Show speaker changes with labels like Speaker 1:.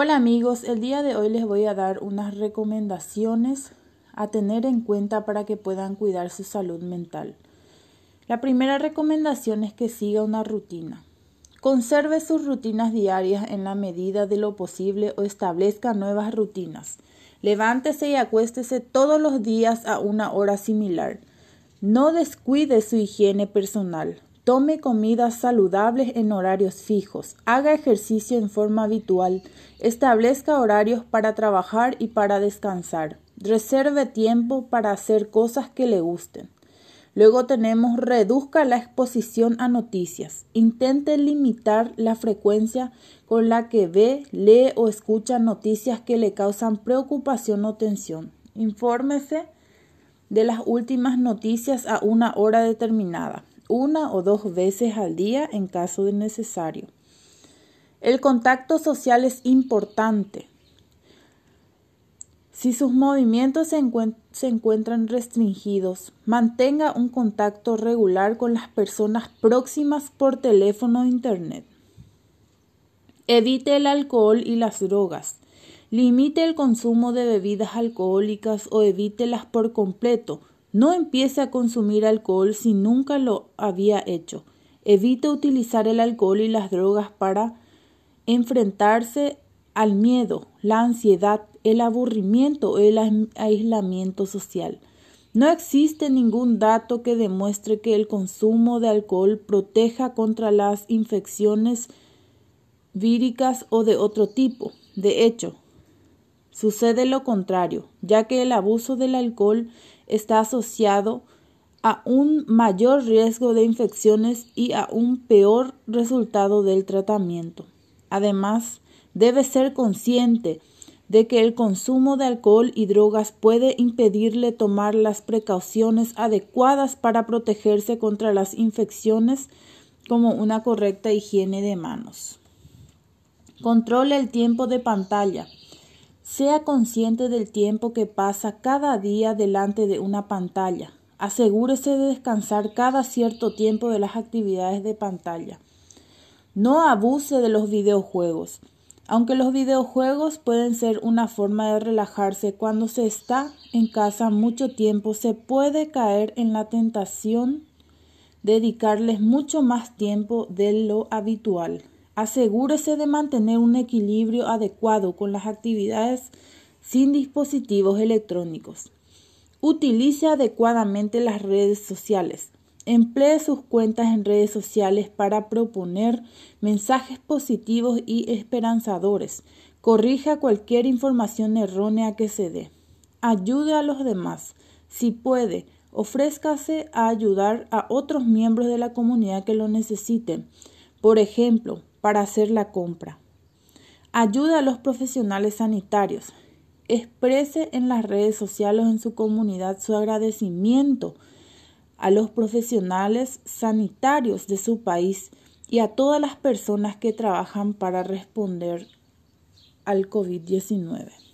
Speaker 1: Hola amigos, el día de hoy les voy a dar unas recomendaciones a tener en cuenta para que puedan cuidar su salud mental. La primera recomendación es que siga una rutina. Conserve sus rutinas diarias en la medida de lo posible o establezca nuevas rutinas. Levántese y acuéstese todos los días a una hora similar. No descuide su higiene personal. Tome comidas saludables en horarios fijos, haga ejercicio en forma habitual, establezca horarios para trabajar y para descansar, reserve tiempo para hacer cosas que le gusten. Luego tenemos reduzca la exposición a noticias. Intente limitar la frecuencia con la que ve, lee o escucha noticias que le causan preocupación o tensión. Infórmese de las últimas noticias a una hora determinada una o dos veces al día en caso de necesario. El contacto social es importante. Si sus movimientos se, encuentran restringidos, mantenga un contacto regular con las personas próximas por teléfono o internet. Evite el alcohol y las drogas. Limite el consumo de bebidas alcohólicas o evítelas por completo no empiece a consumir alcohol si nunca lo había hecho. Evite utilizar el alcohol y las drogas para enfrentarse al miedo, la ansiedad, el aburrimiento o el aislamiento social. No existe ningún dato que demuestre que el consumo de alcohol proteja contra las infecciones víricas o de otro tipo. De hecho, sucede lo contrario, ya que el abuso del alcohol está asociado a un mayor riesgo de infecciones y a un peor resultado del tratamiento. Además, debe ser consciente de que el consumo de alcohol y drogas puede impedirle tomar las precauciones adecuadas para protegerse contra las infecciones como una correcta higiene de manos. Controle el tiempo de pantalla. Sea consciente del tiempo que pasa cada día delante de una pantalla. Asegúrese de descansar cada cierto tiempo de las actividades de pantalla. No abuse de los videojuegos. Aunque los videojuegos pueden ser una forma de relajarse cuando se está en casa mucho tiempo, se puede caer en la tentación de dedicarles mucho más tiempo de lo habitual. Asegúrese de mantener un equilibrio adecuado con las actividades sin dispositivos electrónicos. Utilice adecuadamente las redes sociales. Emplee sus cuentas en redes sociales para proponer mensajes positivos y esperanzadores. Corrija cualquier información errónea que se dé. Ayude a los demás. Si puede, ofrézcase a ayudar a otros miembros de la comunidad que lo necesiten. Por ejemplo, para hacer la compra. Ayuda a los profesionales sanitarios. Exprese en las redes sociales o en su comunidad su agradecimiento a los profesionales sanitarios de su país y a todas las personas que trabajan para responder al COVID-19.